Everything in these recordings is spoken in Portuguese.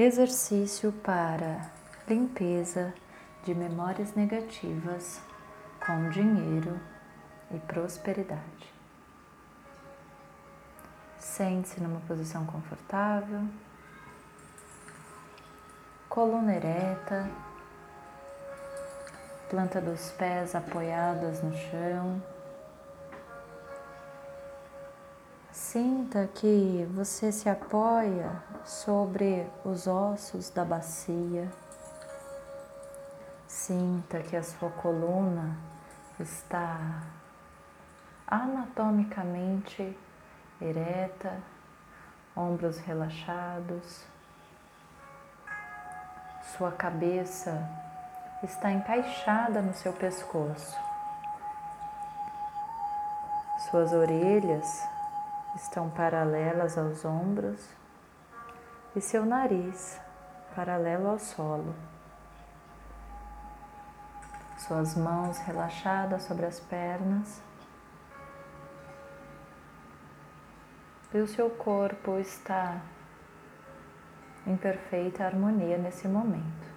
Exercício para limpeza de memórias negativas com dinheiro e prosperidade. Sente-se numa posição confortável, coluna ereta, planta dos pés apoiadas no chão. Sinta que você se apoia sobre os ossos da bacia. Sinta que a sua coluna está anatomicamente ereta, ombros relaxados. Sua cabeça está encaixada no seu pescoço. Suas orelhas estão paralelas aos ombros e seu nariz paralelo ao solo. Suas mãos relaxadas sobre as pernas e o seu corpo está em perfeita harmonia nesse momento.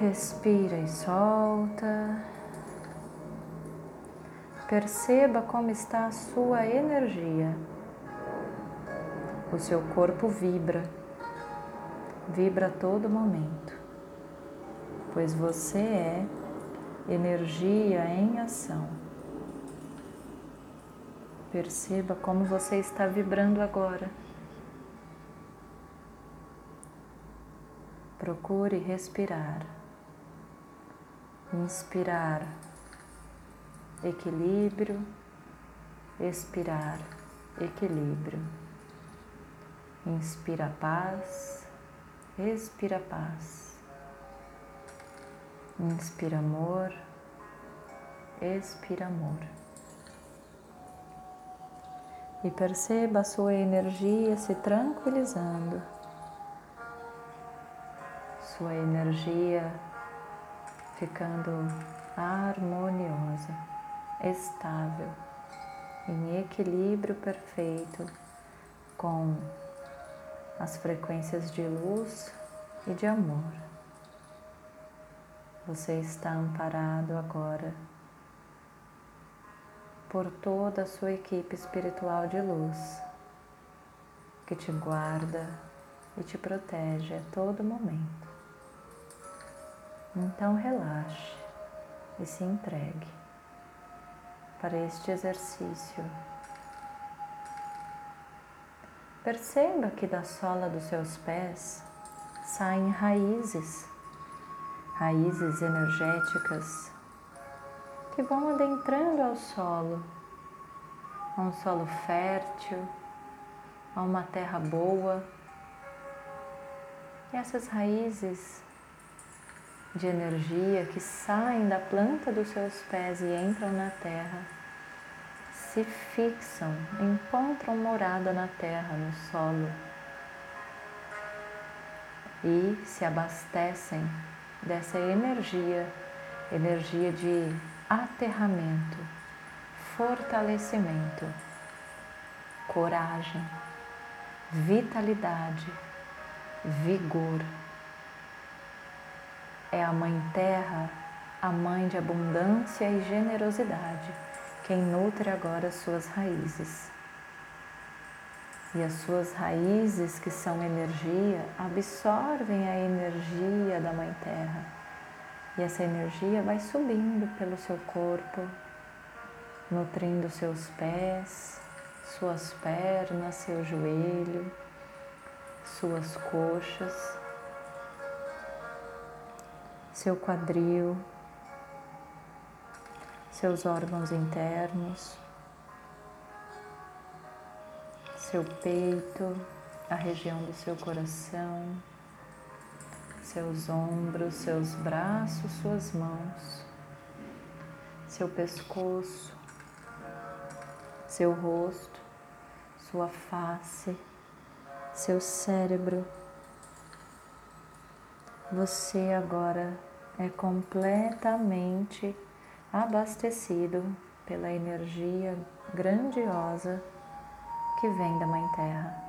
Respira e solta. Perceba como está a sua energia. O seu corpo vibra, vibra a todo momento, pois você é energia em ação. Perceba como você está vibrando agora. Procure respirar. Inspirar equilíbrio, expirar equilíbrio. Inspira paz, expira paz. Inspira amor, expira amor. E perceba a sua energia se tranquilizando. Sua energia ficando harmoniosa, estável, em equilíbrio perfeito com as frequências de luz e de amor. Você está amparado agora por toda a sua equipe espiritual de luz que te guarda e te protege a todo momento. Então relaxe e se entregue para este exercício. Perceba que da sola dos seus pés saem raízes, raízes energéticas que vão adentrando ao solo, a um solo fértil, a uma terra boa. E essas raízes de energia que saem da planta dos seus pés e entram na terra, se fixam, encontram morada na terra, no solo e se abastecem dessa energia, energia de aterramento, fortalecimento, coragem, vitalidade, vigor é a Mãe Terra, a mãe de abundância e generosidade, quem nutre agora suas raízes. E as suas raízes, que são energia, absorvem a energia da Mãe Terra. E essa energia vai subindo pelo seu corpo, nutrindo seus pés, suas pernas, seu joelho, suas coxas seu quadril, seus órgãos internos, seu peito, a região do seu coração, seus ombros, seus braços, suas mãos, seu pescoço, seu rosto, sua face, seu cérebro. Você agora é completamente abastecido pela energia grandiosa que vem da Mãe Terra.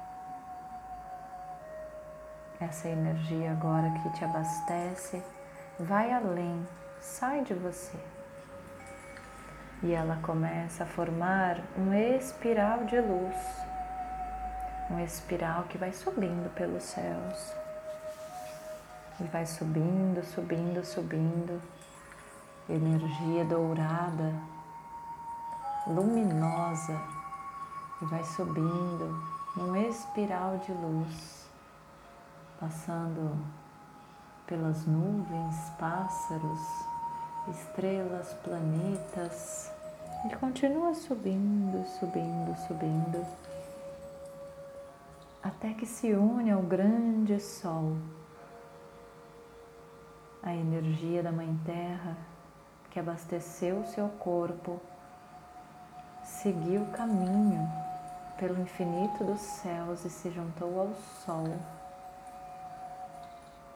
Essa energia agora que te abastece vai além, sai de você. E ela começa a formar um espiral de luz, um espiral que vai subindo pelos céus. E vai subindo, subindo, subindo. Energia dourada, luminosa, e vai subindo num espiral de luz, passando pelas nuvens, pássaros, estrelas, planetas, e continua subindo, subindo, subindo, até que se une ao grande Sol, a energia da Mãe Terra que abasteceu o seu corpo, seguiu o caminho pelo infinito dos céus e se juntou ao Sol,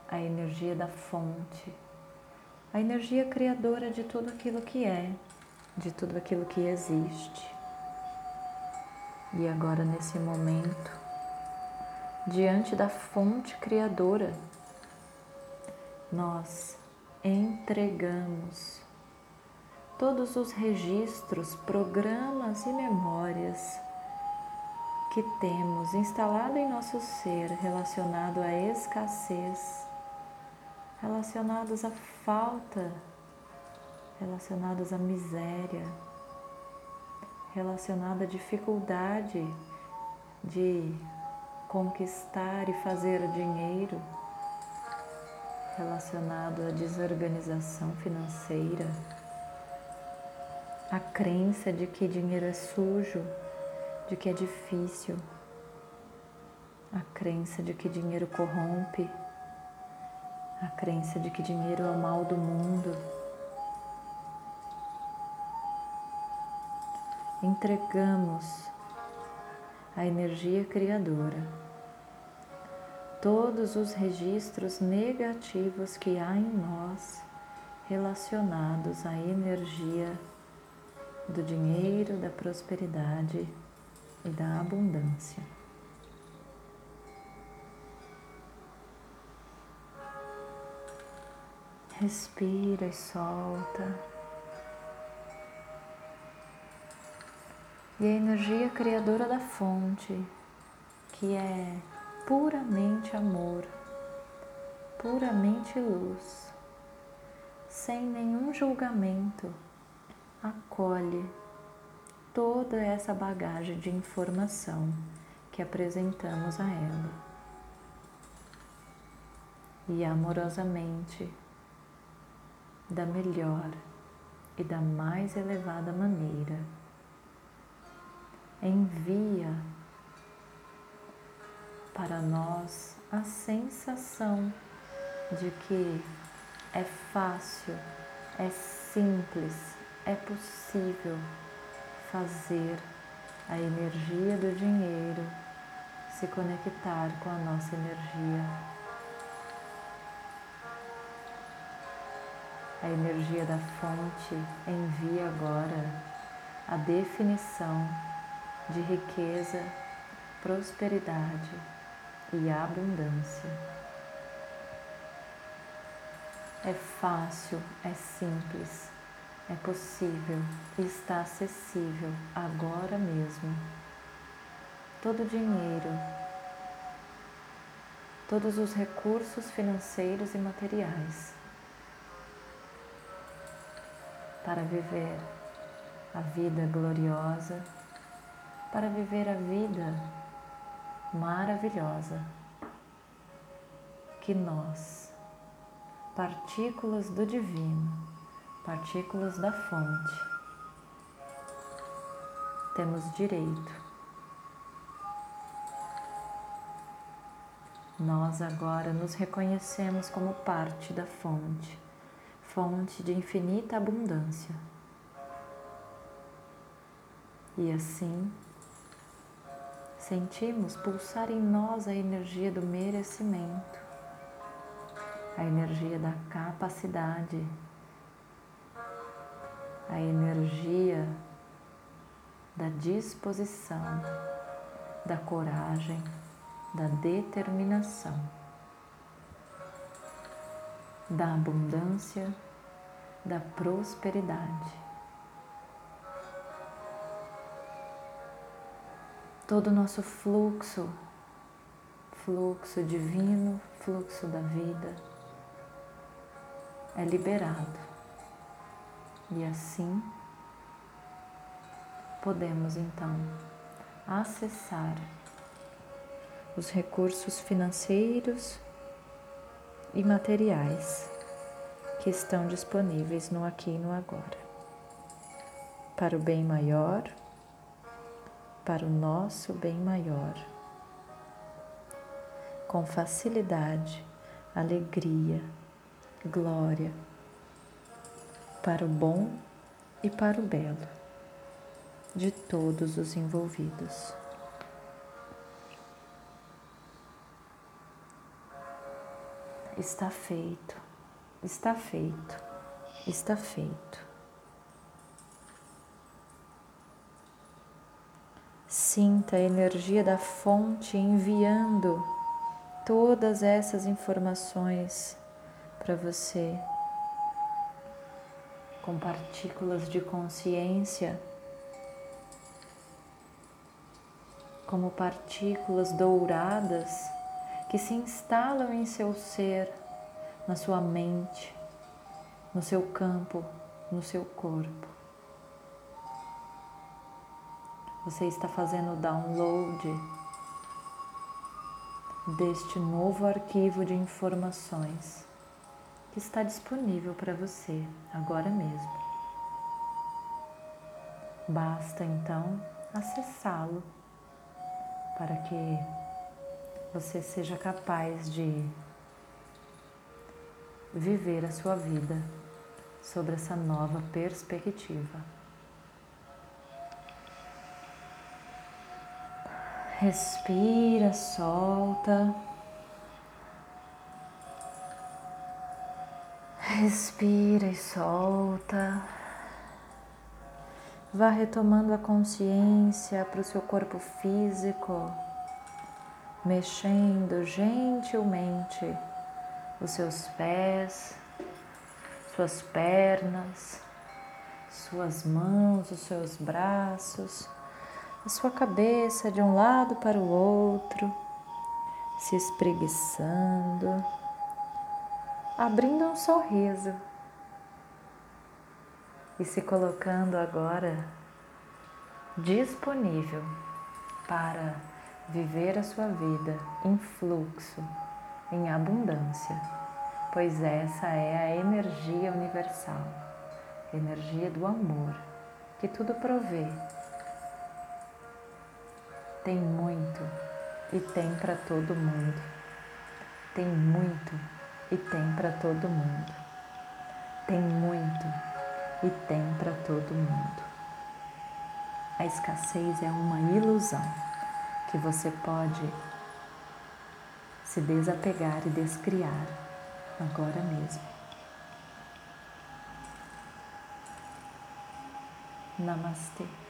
a energia da fonte, a energia criadora de tudo aquilo que é, de tudo aquilo que existe. E agora, nesse momento, diante da fonte criadora, nós entregamos todos os registros, programas e memórias que temos instalado em nosso ser relacionado à escassez, relacionados à falta, relacionados à miséria, relacionado à dificuldade de conquistar e fazer dinheiro relacionado à desorganização financeira, a crença de que dinheiro é sujo, de que é difícil, a crença de que dinheiro corrompe, a crença de que dinheiro é o mal do mundo. Entregamos a energia criadora todos os registros negativos que há em nós relacionados à energia do dinheiro, da prosperidade e da abundância. Respira e solta. E a energia criadora da fonte, que é puramente amor, puramente luz, sem nenhum julgamento, acolhe toda essa bagagem de informação que apresentamos a ela. E amorosamente, da melhor e da mais elevada maneira, envia para nós a sensação de que é fácil, é simples, é possível fazer a energia do dinheiro se conectar com a nossa energia. A energia da fonte envia agora a definição de riqueza, prosperidade e abundância. É fácil, é simples, é possível e está acessível agora mesmo. Todo o dinheiro, todos os recursos financeiros e materiais para viver a vida gloriosa, para viver a vida maravilhosa que nós, partículas do Divino, partículas da fonte, temos direito. Nós agora nos reconhecemos como parte da fonte, fonte de infinita abundância. E assim sentimos pulsar em nós a energia do merecimento, a energia da capacidade, a energia da disposição, da coragem, da determinação, da abundância, da prosperidade. Todo o nosso fluxo, fluxo divino, fluxo da vida, é liberado. E assim podemos então acessar os recursos financeiros e materiais que estão disponíveis no aqui e no agora, para o bem maior, para o nosso bem maior, com facilidade, alegria, glória, para o bom e para o belo de todos os envolvidos. Está feito, está feito, está feito. Sinta a energia da fonte enviando todas essas informações para você com partículas de consciência como partículas douradas que se instalam em seu ser, na sua mente, no seu campo, no seu corpo. Você está fazendo o download deste novo arquivo de informações que está disponível para você agora mesmo. Basta então acessá-lo para que você seja capaz de viver a sua vida sobre essa nova perspectiva. Respira, solta. Respira e solta. Vá retomando a consciência para o seu corpo físico, mexendo gentilmente os seus pés, suas pernas, suas mãos, os seus braços, a sua cabeça de um lado para o outro, se espreguiçando, abrindo um sorriso e se colocando agora disponível para viver a sua vida em fluxo, em abundância, pois essa é a energia universal, energia do amor que tudo provê. Tem muito e tem para todo mundo. Tem muito e tem para todo mundo. Tem muito e tem para todo mundo. A escassez é uma ilusão que você pode se desapegar e descriar agora mesmo. Namastê.